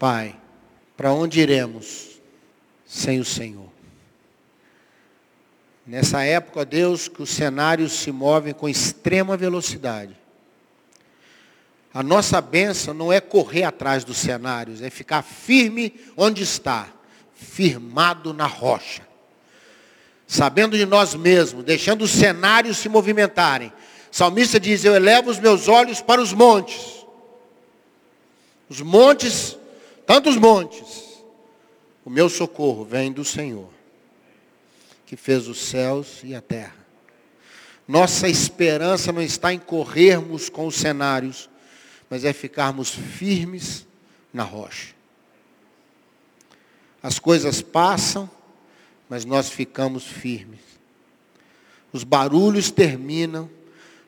Pai, para onde iremos sem o Senhor? Nessa época, Deus, que os cenários se movem com extrema velocidade. A nossa bênção não é correr atrás dos cenários, é ficar firme onde está, firmado na rocha. Sabendo de nós mesmos, deixando os cenários se movimentarem. O salmista diz, eu elevo os meus olhos para os montes. Os montes, tantos montes. O meu socorro vem do Senhor, que fez os céus e a terra. Nossa esperança não está em corrermos com os cenários, mas é ficarmos firmes na rocha. As coisas passam, mas nós ficamos firmes. Os barulhos terminam,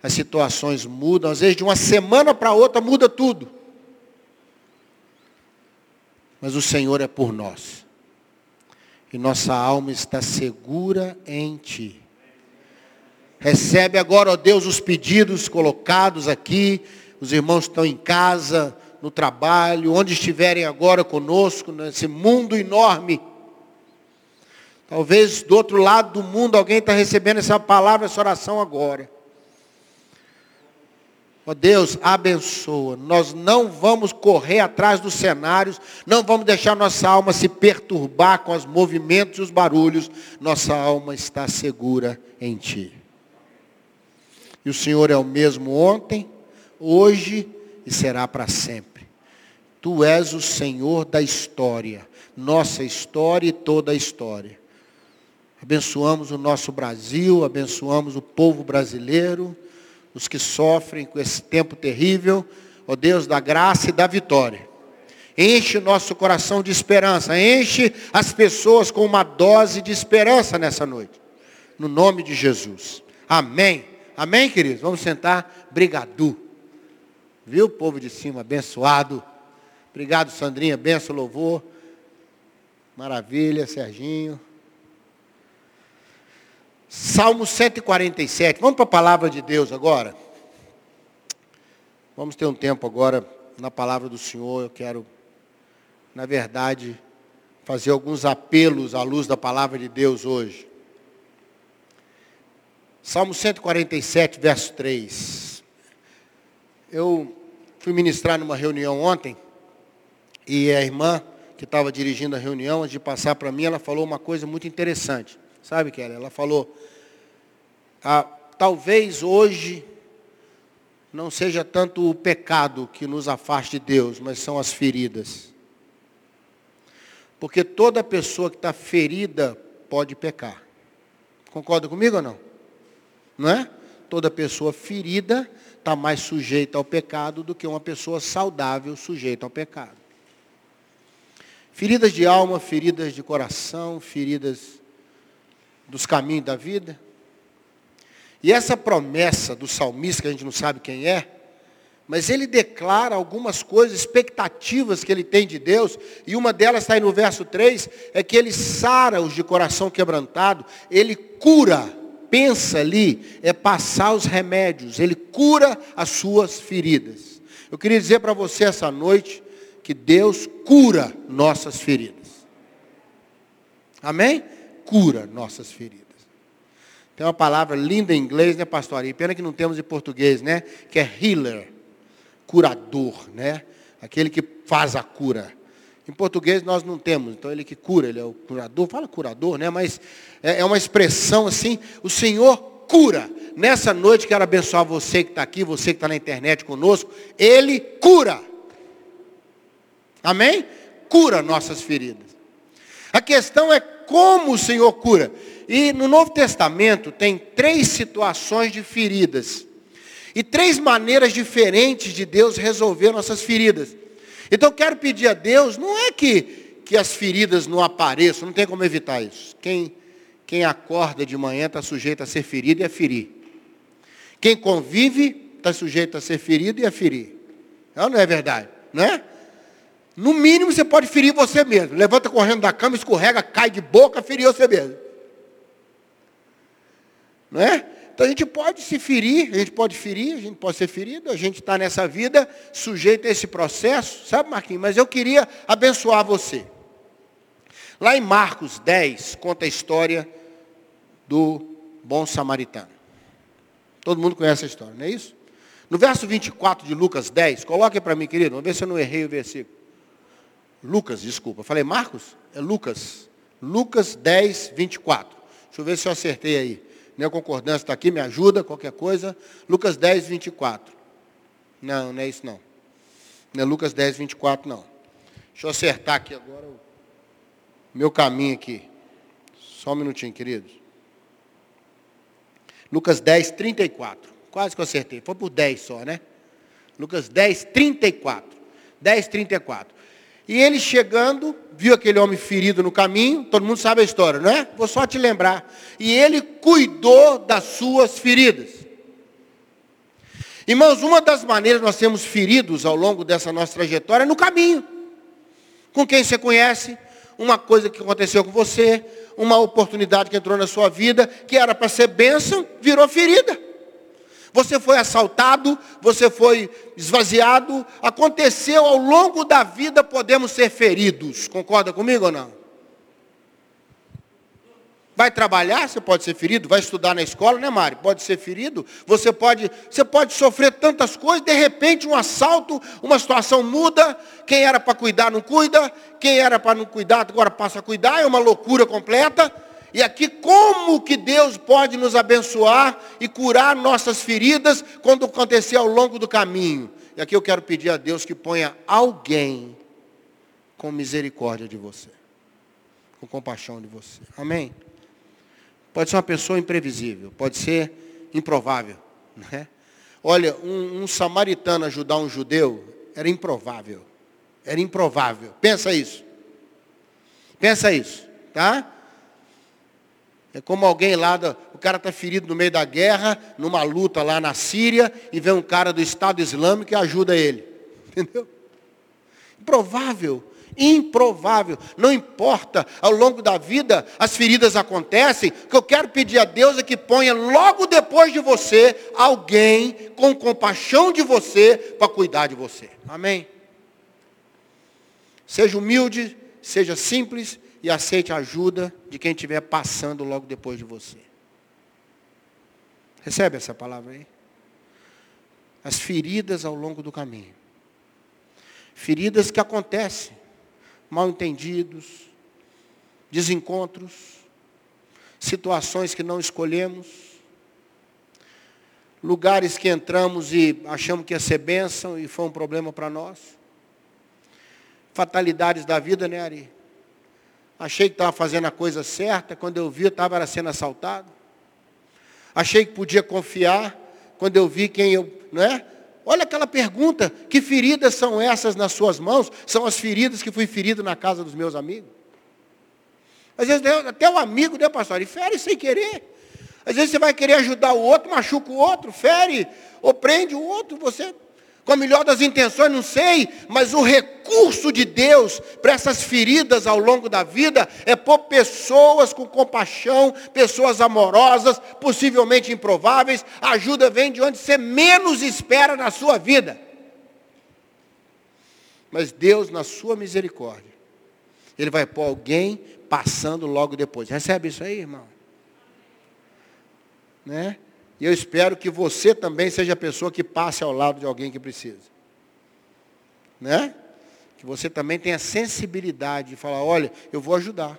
as situações mudam, às vezes de uma semana para outra muda tudo. Mas o Senhor é por nós. E nossa alma está segura em Ti. Recebe agora, ó Deus, os pedidos colocados aqui os irmãos estão em casa, no trabalho, onde estiverem agora conosco, nesse mundo enorme. Talvez do outro lado do mundo alguém está recebendo essa palavra, essa oração agora. Ó Deus, abençoa. Nós não vamos correr atrás dos cenários, não vamos deixar nossa alma se perturbar com os movimentos e os barulhos. Nossa alma está segura em Ti. E o Senhor é o mesmo ontem, hoje e será para sempre. Tu és o Senhor da história, nossa história e toda a história. Abençoamos o nosso Brasil, abençoamos o povo brasileiro, os que sofrem com esse tempo terrível, ó Deus da graça e da vitória. Enche nosso coração de esperança, enche as pessoas com uma dose de esperança nessa noite. No nome de Jesus. Amém. Amém, queridos? Vamos sentar. Brigadu. Viu, povo de cima, abençoado. Obrigado, Sandrinha, benção, louvor. Maravilha, Serginho. Salmo 147. Vamos para a palavra de Deus agora. Vamos ter um tempo agora na palavra do Senhor. Eu quero, na verdade, fazer alguns apelos à luz da palavra de Deus hoje. Salmo 147, verso 3. Eu fui ministrar numa reunião ontem e a irmã que estava dirigindo a reunião, antes de passar para mim, ela falou uma coisa muito interessante. Sabe, Kelly? Ela falou, ah, talvez hoje não seja tanto o pecado que nos afaste de Deus, mas são as feridas. Porque toda pessoa que está ferida pode pecar. Concorda comigo ou não? Não é? Toda pessoa ferida está mais sujeita ao pecado do que uma pessoa saudável sujeita ao pecado. Feridas de alma, feridas de coração, feridas dos caminhos da vida. E essa promessa do salmista, que a gente não sabe quem é, mas ele declara algumas coisas, expectativas que ele tem de Deus, e uma delas está aí no verso 3, é que ele sara os de coração quebrantado, ele cura pensa ali é passar os remédios, ele cura as suas feridas. Eu queria dizer para você essa noite que Deus cura nossas feridas. Amém? Cura nossas feridas. Tem uma palavra linda em inglês, né, pastor? E pena que não temos em português, né? Que é healer, curador, né? Aquele que faz a cura. Em português nós não temos, então ele que cura, ele é o curador, fala curador, né? Mas é, é uma expressão assim, o Senhor cura. Nessa noite quero abençoar você que está aqui, você que está na internet conosco, Ele cura. Amém? Cura nossas feridas. A questão é como o Senhor cura. E no Novo Testamento tem três situações de feridas. E três maneiras diferentes de Deus resolver nossas feridas. Então eu quero pedir a Deus, não é que, que as feridas não apareçam, não tem como evitar isso. Quem, quem acorda de manhã está sujeito a ser ferido e a ferir. Quem convive está sujeito a ser ferido e a ferir. Não, não é verdade, não é? No mínimo você pode ferir você mesmo. Levanta correndo da cama, escorrega, cai de boca, feriu você mesmo. Não é? Então a gente pode se ferir, a gente pode ferir, a gente pode ser ferido, a gente está nessa vida sujeito a esse processo, sabe, Marquinhos? Mas eu queria abençoar você. Lá em Marcos 10, conta a história do bom samaritano. Todo mundo conhece a história, não é isso? No verso 24 de Lucas 10, coloque para mim, querido, vamos ver se eu não errei o versículo. Lucas, desculpa. Falei Marcos? É Lucas. Lucas 10, 24. Deixa eu ver se eu acertei aí. Minha concordância está aqui, me ajuda, qualquer coisa. Lucas 10, 24. Não, não é isso não. Não é Lucas 10, 24, não. Deixa eu acertar aqui agora o meu caminho aqui. Só um minutinho, queridos. Lucas 10, 34. Quase que eu acertei. Foi por 10 só, né? Lucas 10, 34. 10, 34. E ele chegando, viu aquele homem ferido no caminho, todo mundo sabe a história, não é? Vou só te lembrar. E ele cuidou das suas feridas. Irmãos, uma das maneiras nós temos feridos ao longo dessa nossa trajetória é no caminho. Com quem você conhece, uma coisa que aconteceu com você, uma oportunidade que entrou na sua vida, que era para ser bênção, virou ferida. Você foi assaltado, você foi esvaziado. Aconteceu ao longo da vida, podemos ser feridos. Concorda comigo ou não? Vai trabalhar, você pode ser ferido, vai estudar na escola, né, Mari? Pode ser ferido. Você pode, você pode sofrer tantas coisas, de repente um assalto, uma situação muda, quem era para cuidar não cuida, quem era para não cuidar agora passa a cuidar, é uma loucura completa. E aqui, como que Deus pode nos abençoar e curar nossas feridas quando acontecer ao longo do caminho? E aqui eu quero pedir a Deus que ponha alguém com misericórdia de você, com compaixão de você. Amém? Pode ser uma pessoa imprevisível, pode ser improvável. Né? Olha, um, um samaritano ajudar um judeu era improvável. Era improvável. Pensa isso. Pensa isso, tá? É como alguém lá, o cara está ferido no meio da guerra, numa luta lá na Síria, e vem um cara do Estado Islâmico e ajuda ele. Entendeu? Improvável, improvável. Não importa, ao longo da vida as feridas acontecem. O que eu quero pedir a Deus é que ponha logo depois de você alguém com compaixão de você para cuidar de você. Amém? Seja humilde, seja simples, e aceite a ajuda de quem estiver passando logo depois de você. Recebe essa palavra aí? As feridas ao longo do caminho. Feridas que acontecem, mal entendidos, desencontros, situações que não escolhemos, lugares que entramos e achamos que ia ser bênção e foi um problema para nós. Fatalidades da vida, né, Ari? Achei que estava fazendo a coisa certa, quando eu vi, eu estava sendo assaltado. Achei que podia confiar, quando eu vi quem eu, não é? Olha aquela pergunta, que feridas são essas nas suas mãos? São as feridas que fui ferido na casa dos meus amigos. Às vezes até o amigo, né, pastor? E fere sem querer. Às vezes você vai querer ajudar o outro, machuca o outro, fere, ou prende o outro, você com a melhor das intenções, não sei, mas o recurso de Deus para essas feridas ao longo da vida é pôr pessoas com compaixão, pessoas amorosas, possivelmente improváveis. A ajuda vem de onde você menos espera na sua vida. Mas Deus, na sua misericórdia, Ele vai pôr alguém passando logo depois. Recebe isso aí, irmão? Né? E eu espero que você também seja a pessoa que passe ao lado de alguém que precisa. Né? Que você também tenha sensibilidade de falar, olha, eu vou ajudar.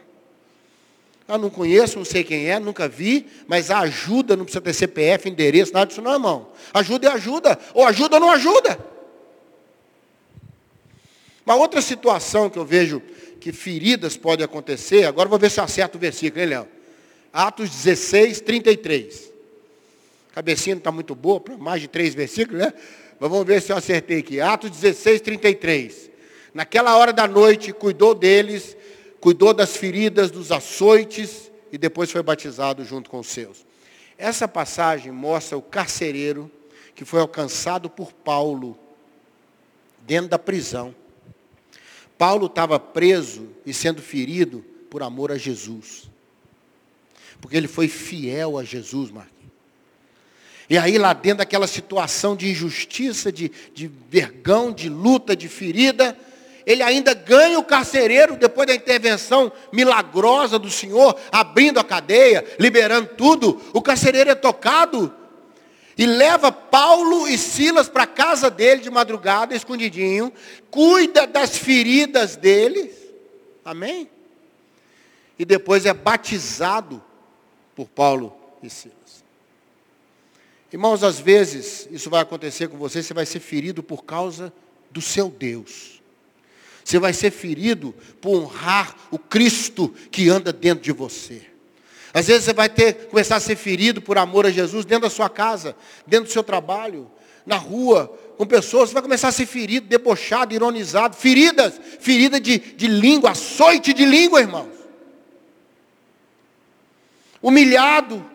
Eu não conheço, não sei quem é, nunca vi, mas a ajuda não precisa ter CPF, endereço, nada disso não, irmão. Ajuda é ajuda, ou ajuda ou não ajuda. Uma outra situação que eu vejo que feridas podem acontecer, agora vou ver se eu acerto o versículo, hein, Léo? Atos 16, 33. Cabecinha não está muito boa, para mais de três versículos, né? Mas vamos ver se eu acertei aqui. Atos 16, 33. Naquela hora da noite, cuidou deles, cuidou das feridas, dos açoites, e depois foi batizado junto com os seus. Essa passagem mostra o carcereiro que foi alcançado por Paulo dentro da prisão. Paulo estava preso e sendo ferido por amor a Jesus. Porque ele foi fiel a Jesus, Marquinhos. E aí lá dentro daquela situação de injustiça, de, de vergão, de luta, de ferida, ele ainda ganha o carcereiro depois da intervenção milagrosa do Senhor, abrindo a cadeia, liberando tudo. O carcereiro é tocado e leva Paulo e Silas para a casa dele de madrugada, escondidinho, cuida das feridas deles. Amém? E depois é batizado por Paulo e Silas. Irmãos, às vezes isso vai acontecer com você, você vai ser ferido por causa do seu Deus. Você vai ser ferido por honrar o Cristo que anda dentro de você. Às vezes você vai ter, começar a ser ferido por amor a Jesus dentro da sua casa, dentro do seu trabalho, na rua, com pessoas, você vai começar a ser ferido, debochado, ironizado, feridas, ferida de, de língua, açoite de língua, irmãos. Humilhado,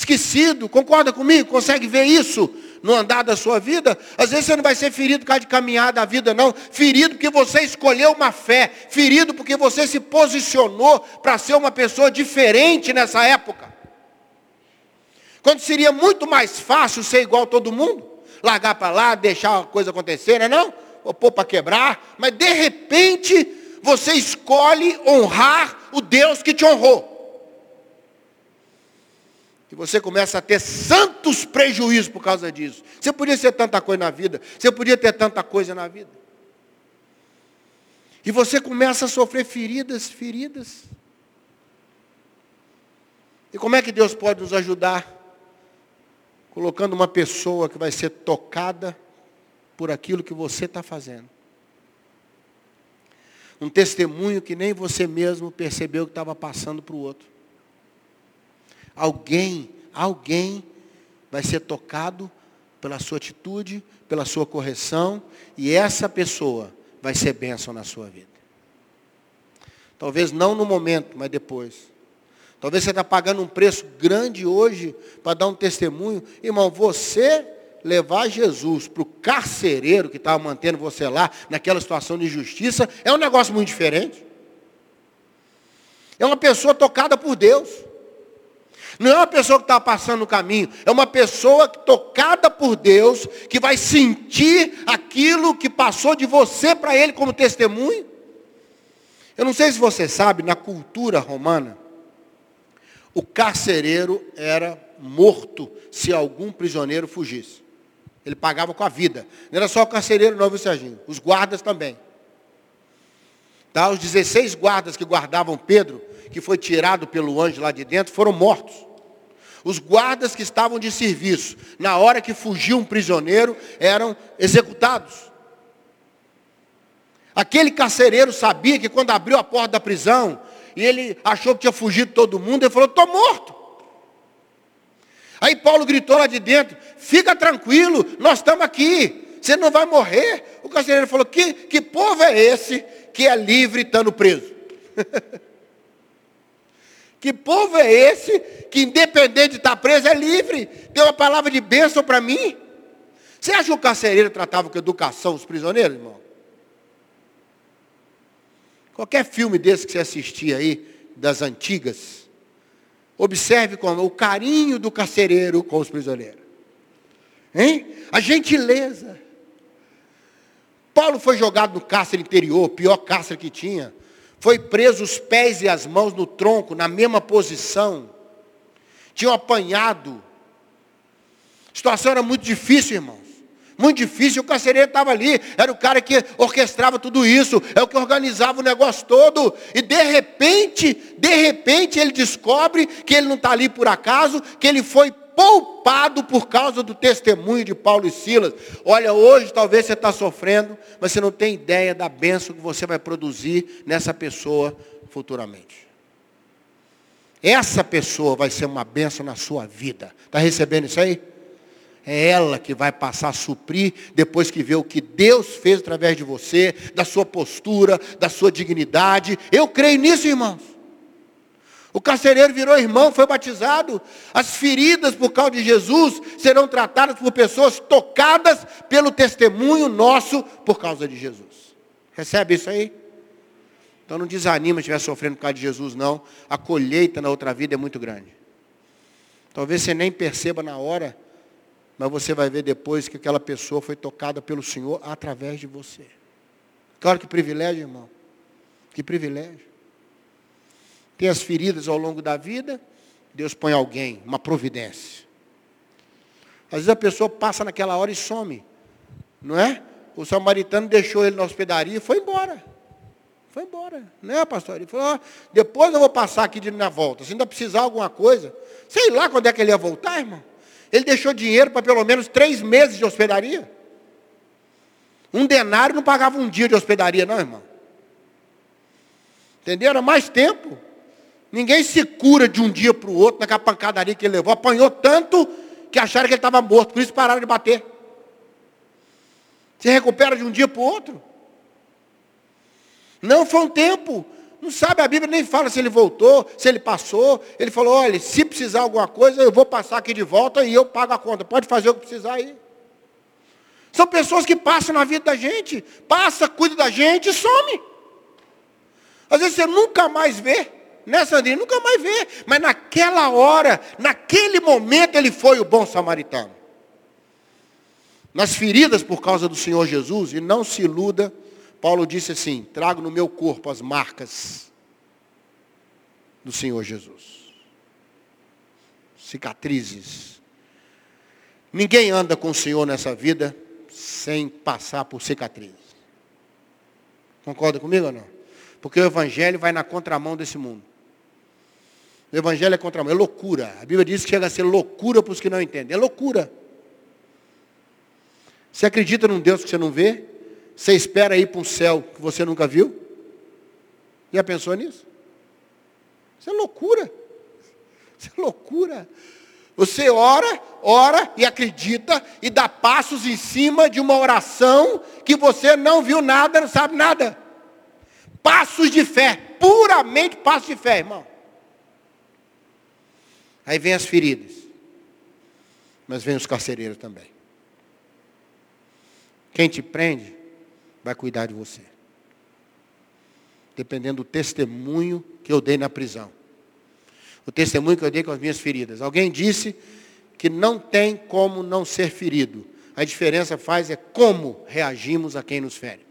esquecido, concorda comigo? Consegue ver isso no andar da sua vida? Às vezes você não vai ser ferido por causa de caminhar da vida, não. Ferido porque você escolheu uma fé. Ferido porque você se posicionou para ser uma pessoa diferente nessa época. Quando seria muito mais fácil ser igual a todo mundo. Largar para lá, deixar a coisa acontecer, não é não? Ou pôr para quebrar. Mas de repente, você escolhe honrar o Deus que te honrou que você começa a ter santos prejuízos por causa disso. Você podia ser tanta coisa na vida, você podia ter tanta coisa na vida. E você começa a sofrer feridas, feridas. E como é que Deus pode nos ajudar? Colocando uma pessoa que vai ser tocada por aquilo que você está fazendo. Um testemunho que nem você mesmo percebeu que estava passando para o outro. Alguém, alguém vai ser tocado pela sua atitude, pela sua correção, e essa pessoa vai ser bênção na sua vida. Talvez não no momento, mas depois. Talvez você está pagando um preço grande hoje para dar um testemunho. Irmão, você levar Jesus para o carcereiro que estava mantendo você lá, naquela situação de injustiça, é um negócio muito diferente. É uma pessoa tocada por Deus. Não é uma pessoa que está passando no caminho, é uma pessoa tocada por Deus, que vai sentir aquilo que passou de você para ele como testemunho. Eu não sei se você sabe, na cultura romana, o carcereiro era morto se algum prisioneiro fugisse. Ele pagava com a vida. Não era só o carcereiro, não, viu, Serginho? Os guardas também. Tá? Os 16 guardas que guardavam Pedro, que foi tirado pelo anjo lá de dentro, foram mortos. Os guardas que estavam de serviço, na hora que fugiu um prisioneiro, eram executados. Aquele carcereiro sabia que quando abriu a porta da prisão, e ele achou que tinha fugido todo mundo, ele falou, estou morto. Aí Paulo gritou lá de dentro, fica tranquilo, nós estamos aqui, você não vai morrer. O carcereiro falou, que, que povo é esse que é livre estando preso? Que povo é esse que, independente de estar preso, é livre? Deu uma palavra de bênção para mim? Você acha que o carcereiro tratava com educação os prisioneiros, irmão? Qualquer filme desse que você assistir aí, das antigas, observe como o carinho do carcereiro com os prisioneiros. Hein? A gentileza. Paulo foi jogado no cárcere interior, pior cárcere que tinha. Foi preso os pés e as mãos no tronco, na mesma posição. Tinham apanhado. A situação era muito difícil, irmãos. Muito difícil. O carcereiro estava ali. Era o cara que orquestrava tudo isso. É o que organizava o negócio todo. E de repente, de repente, ele descobre que ele não está ali por acaso, que ele foi poupado por causa do testemunho de Paulo e Silas. Olha, hoje talvez você está sofrendo, mas você não tem ideia da bênção que você vai produzir nessa pessoa futuramente. Essa pessoa vai ser uma bênção na sua vida. Está recebendo isso aí? É ela que vai passar a suprir depois que vê o que Deus fez através de você, da sua postura, da sua dignidade. Eu creio nisso, irmãos. O carcereiro virou irmão, foi batizado. As feridas por causa de Jesus serão tratadas por pessoas tocadas pelo testemunho nosso por causa de Jesus. Recebe isso aí? Então não desanima se estiver sofrendo por causa de Jesus, não. A colheita na outra vida é muito grande. Talvez você nem perceba na hora, mas você vai ver depois que aquela pessoa foi tocada pelo Senhor através de você. Claro que privilégio, irmão. Que privilégio. Tem as feridas ao longo da vida, Deus põe alguém, uma providência. Às vezes a pessoa passa naquela hora e some. Não é? O samaritano deixou ele na hospedaria e foi embora. Foi embora. Né, pastor? Ele falou, depois eu vou passar aqui de na volta. Se ainda precisar alguma coisa. Sei lá quando é que ele ia voltar, irmão. Ele deixou dinheiro para pelo menos três meses de hospedaria. Um denário não pagava um dia de hospedaria, não, irmão. Entendeu? Era mais tempo. Ninguém se cura de um dia para o outro naquela pancadaria que ele levou. Apanhou tanto que acharam que ele estava morto. Por isso pararam de bater. Se recupera de um dia para o outro. Não foi um tempo. Não sabe, a Bíblia nem fala se ele voltou, se ele passou. Ele falou, olha, se precisar alguma coisa, eu vou passar aqui de volta e eu pago a conta. Pode fazer o que precisar aí. São pessoas que passam na vida da gente, passa, cuida da gente e some. Às vezes você nunca mais vê, né, Sandrinha? Nunca mais vê. Mas naquela hora, naquele momento, ele foi o bom samaritano. Nas feridas por causa do Senhor Jesus, e não se iluda, Paulo disse assim: trago no meu corpo as marcas do Senhor Jesus. Cicatrizes. Ninguém anda com o Senhor nessa vida sem passar por cicatrizes. Concorda comigo ou não? Porque o Evangelho vai na contramão desse mundo. O Evangelho é contramão, é loucura. A Bíblia diz que chega a ser loucura para os que não entendem. É loucura. Você acredita num Deus que você não vê? Você espera ir para um céu que você nunca viu? Já pensou nisso? Isso é loucura. Isso é loucura. Você ora, ora e acredita e dá passos em cima de uma oração que você não viu nada, não sabe nada. Passos de fé, puramente passos de fé, irmão. Aí vem as feridas. Mas vem os carcereiros também. Quem te prende vai cuidar de você. Dependendo do testemunho que eu dei na prisão. O testemunho que eu dei com as minhas feridas. Alguém disse que não tem como não ser ferido. A diferença faz é como reagimos a quem nos fere.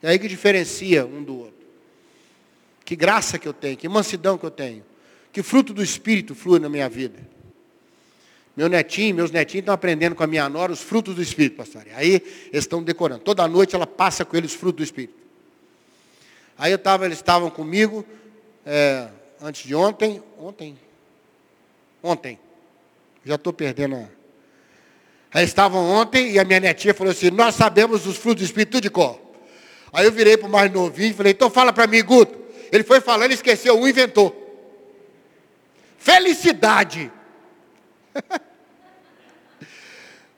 É aí que diferencia um do outro. Que graça que eu tenho, que mansidão que eu tenho. Que fruto do Espírito flui na minha vida. Meu netinho, meus netinhos estão aprendendo com a minha nora os frutos do Espírito, pastor. Aí eles estão decorando. Toda noite ela passa com eles os frutos do Espírito. Aí eu tava, eles estavam comigo é, antes de ontem. Ontem. Ontem. Já estou perdendo a. Aí estavam ontem e a minha netinha falou assim, nós sabemos os frutos do Espírito de cor. Aí eu virei para o mais novinho e falei, então fala para mim, Guto. Ele foi falando esqueceu, um inventou. Felicidade.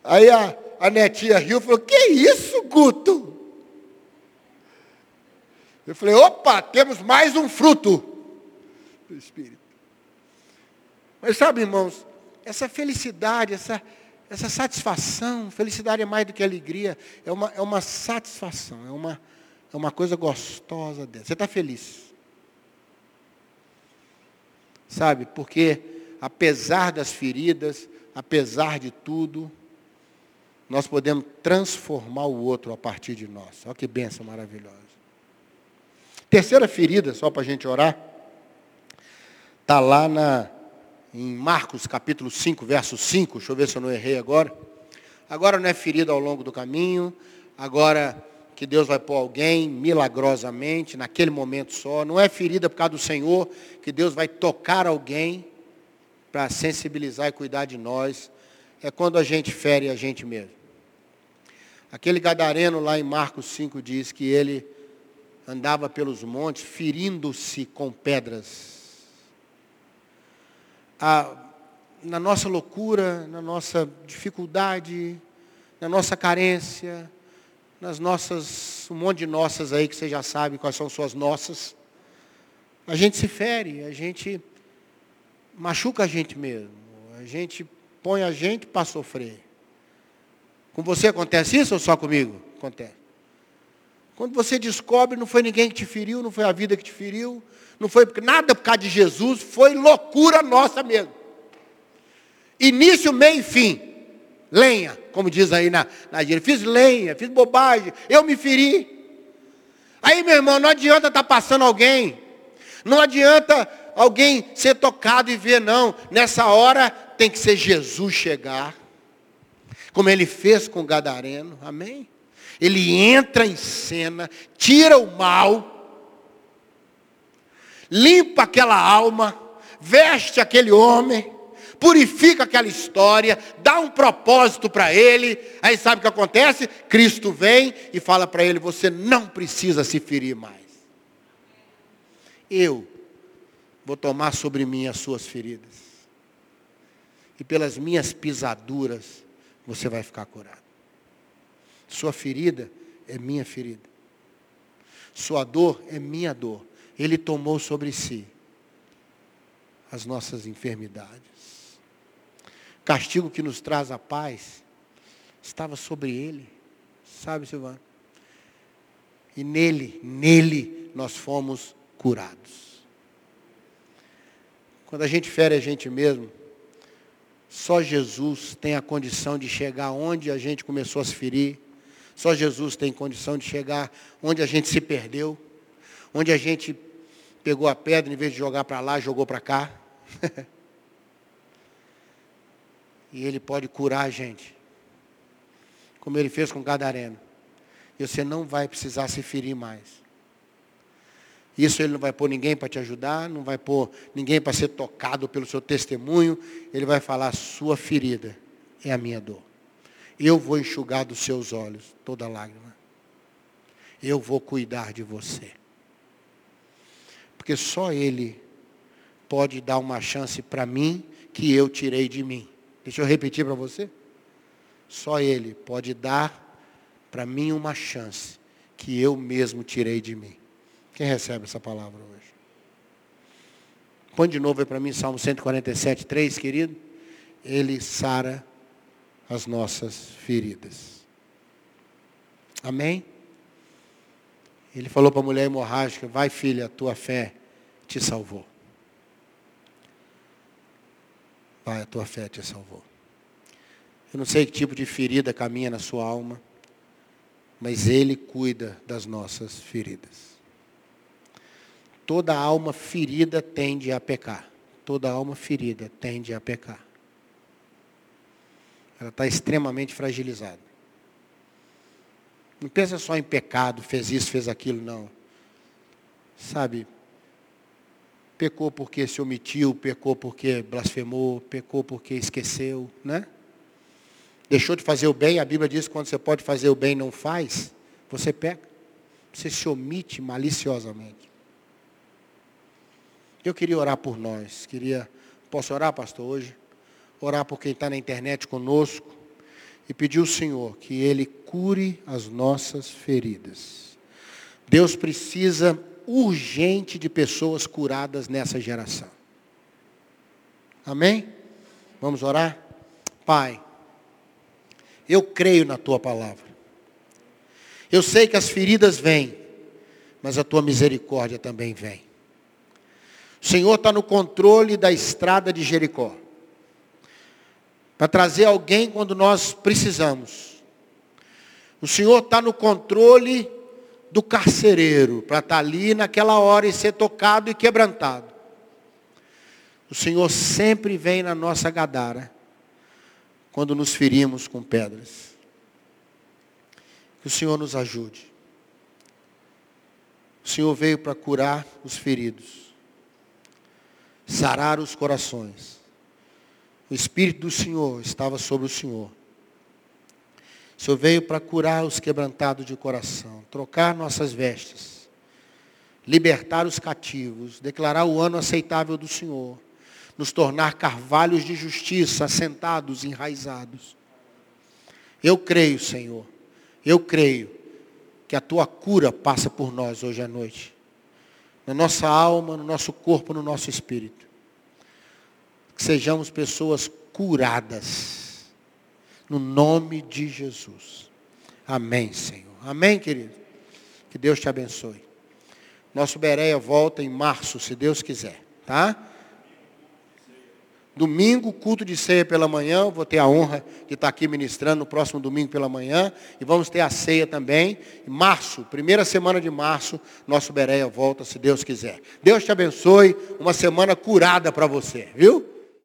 Aí a, a netinha riu e falou, que isso, Guto? Eu falei, opa, temos mais um fruto do Espírito. Mas sabe, irmãos, essa felicidade, essa, essa satisfação, felicidade é mais do que alegria, é uma, é uma satisfação, é uma, é uma coisa gostosa dessa. Você está feliz. Sabe, porque apesar das feridas, apesar de tudo, nós podemos transformar o outro a partir de nós. Olha que benção maravilhosa. Terceira ferida, só para a gente orar, está lá na, em Marcos capítulo 5, verso 5. Deixa eu ver se eu não errei agora. Agora não é ferida ao longo do caminho, agora que Deus vai pôr alguém milagrosamente, naquele momento só. Não é ferida por causa do Senhor, que Deus vai tocar alguém para sensibilizar e cuidar de nós, é quando a gente fere a gente mesmo. Aquele gadareno lá em Marcos 5 diz que ele andava pelos montes ferindo-se com pedras. Ah, na nossa loucura, na nossa dificuldade, na nossa carência, nas nossas, um monte de nossas aí que você já sabe quais são suas nossas, a gente se fere, a gente machuca a gente mesmo. A gente põe a gente para sofrer. Com você acontece isso ou só comigo? Acontece. Quando você descobre, não foi ninguém que te feriu, não foi a vida que te feriu, não foi nada por causa de Jesus, foi loucura nossa mesmo. Início, meio e fim. Lenha, como diz aí na, na gíria. Fiz lenha, fiz bobagem, eu me feri. Aí, meu irmão, não adianta estar tá passando alguém. Não adianta alguém ser tocado e ver, não. Nessa hora tem que ser Jesus chegar. Como ele fez com o Gadareno. Amém? Ele entra em cena, tira o mal, limpa aquela alma, veste aquele homem, purifica aquela história, dá um propósito para ele. Aí sabe o que acontece? Cristo vem e fala para ele: você não precisa se ferir mais. Eu vou tomar sobre mim as suas feridas. E pelas minhas pisaduras você vai ficar curado. Sua ferida é minha ferida. Sua dor é minha dor. Ele tomou sobre si as nossas enfermidades. Castigo que nos traz a paz estava sobre ele. Sabe, Silvano? E nele, nele nós fomos curados. Quando a gente fere a gente mesmo, só Jesus tem a condição de chegar onde a gente começou a se ferir. Só Jesus tem condição de chegar onde a gente se perdeu. Onde a gente pegou a pedra, em vez de jogar para lá, jogou para cá. e Ele pode curar a gente. Como Ele fez com Gadareno. E você não vai precisar se ferir mais. Isso ele não vai pôr ninguém para te ajudar, não vai pôr ninguém para ser tocado pelo seu testemunho. Ele vai falar: sua ferida é a minha dor. Eu vou enxugar dos seus olhos toda lágrima. Eu vou cuidar de você. Porque só Ele pode dar uma chance para mim que eu tirei de mim. Deixa eu repetir para você. Só Ele pode dar para mim uma chance que eu mesmo tirei de mim. Quem recebe essa palavra hoje? Põe de novo para mim Salmo 147, 3, querido. Ele sara as nossas feridas. Amém? Ele falou para a mulher hemorrágica, vai filha, a tua fé te salvou. Vai, a tua fé te salvou. Eu não sei que tipo de ferida caminha na sua alma, mas Ele cuida das nossas feridas. Toda alma ferida tende a pecar. Toda alma ferida tende a pecar. Ela está extremamente fragilizada. Não pensa só em pecado, fez isso, fez aquilo, não. Sabe, pecou porque se omitiu, pecou porque blasfemou, pecou porque esqueceu, né? Deixou de fazer o bem, a Bíblia diz que quando você pode fazer o bem e não faz, você peca. Você se omite maliciosamente. Eu queria orar por nós. Queria, posso orar, pastor, hoje? Orar por quem está na internet conosco e pedir ao Senhor que Ele cure as nossas feridas. Deus precisa urgente de pessoas curadas nessa geração. Amém? Vamos orar? Pai, eu creio na tua palavra. Eu sei que as feridas vêm, mas a tua misericórdia também vem. O Senhor está no controle da estrada de Jericó. Para trazer alguém quando nós precisamos. O Senhor está no controle do carcereiro, para estar tá ali naquela hora e ser tocado e quebrantado. O Senhor sempre vem na nossa gadara, quando nos ferimos com pedras. Que o Senhor nos ajude. O Senhor veio para curar os feridos sarar os corações. O Espírito do Senhor estava sobre o Senhor. Senhor veio para curar os quebrantados de coração, trocar nossas vestes, libertar os cativos, declarar o ano aceitável do Senhor, nos tornar carvalhos de justiça, assentados, enraizados. Eu creio, Senhor, eu creio que a tua cura passa por nós hoje à noite na nossa alma, no nosso corpo, no nosso espírito. Que sejamos pessoas curadas. No nome de Jesus. Amém, Senhor. Amém, querido. Que Deus te abençoe. Nosso Bereia volta em março, se Deus quiser. Tá? Domingo, culto de ceia pela manhã. Vou ter a honra de estar aqui ministrando no próximo domingo pela manhã. E vamos ter a ceia também. Em março, primeira semana de março, nosso Bereia volta, se Deus quiser. Deus te abençoe. Uma semana curada para você, viu?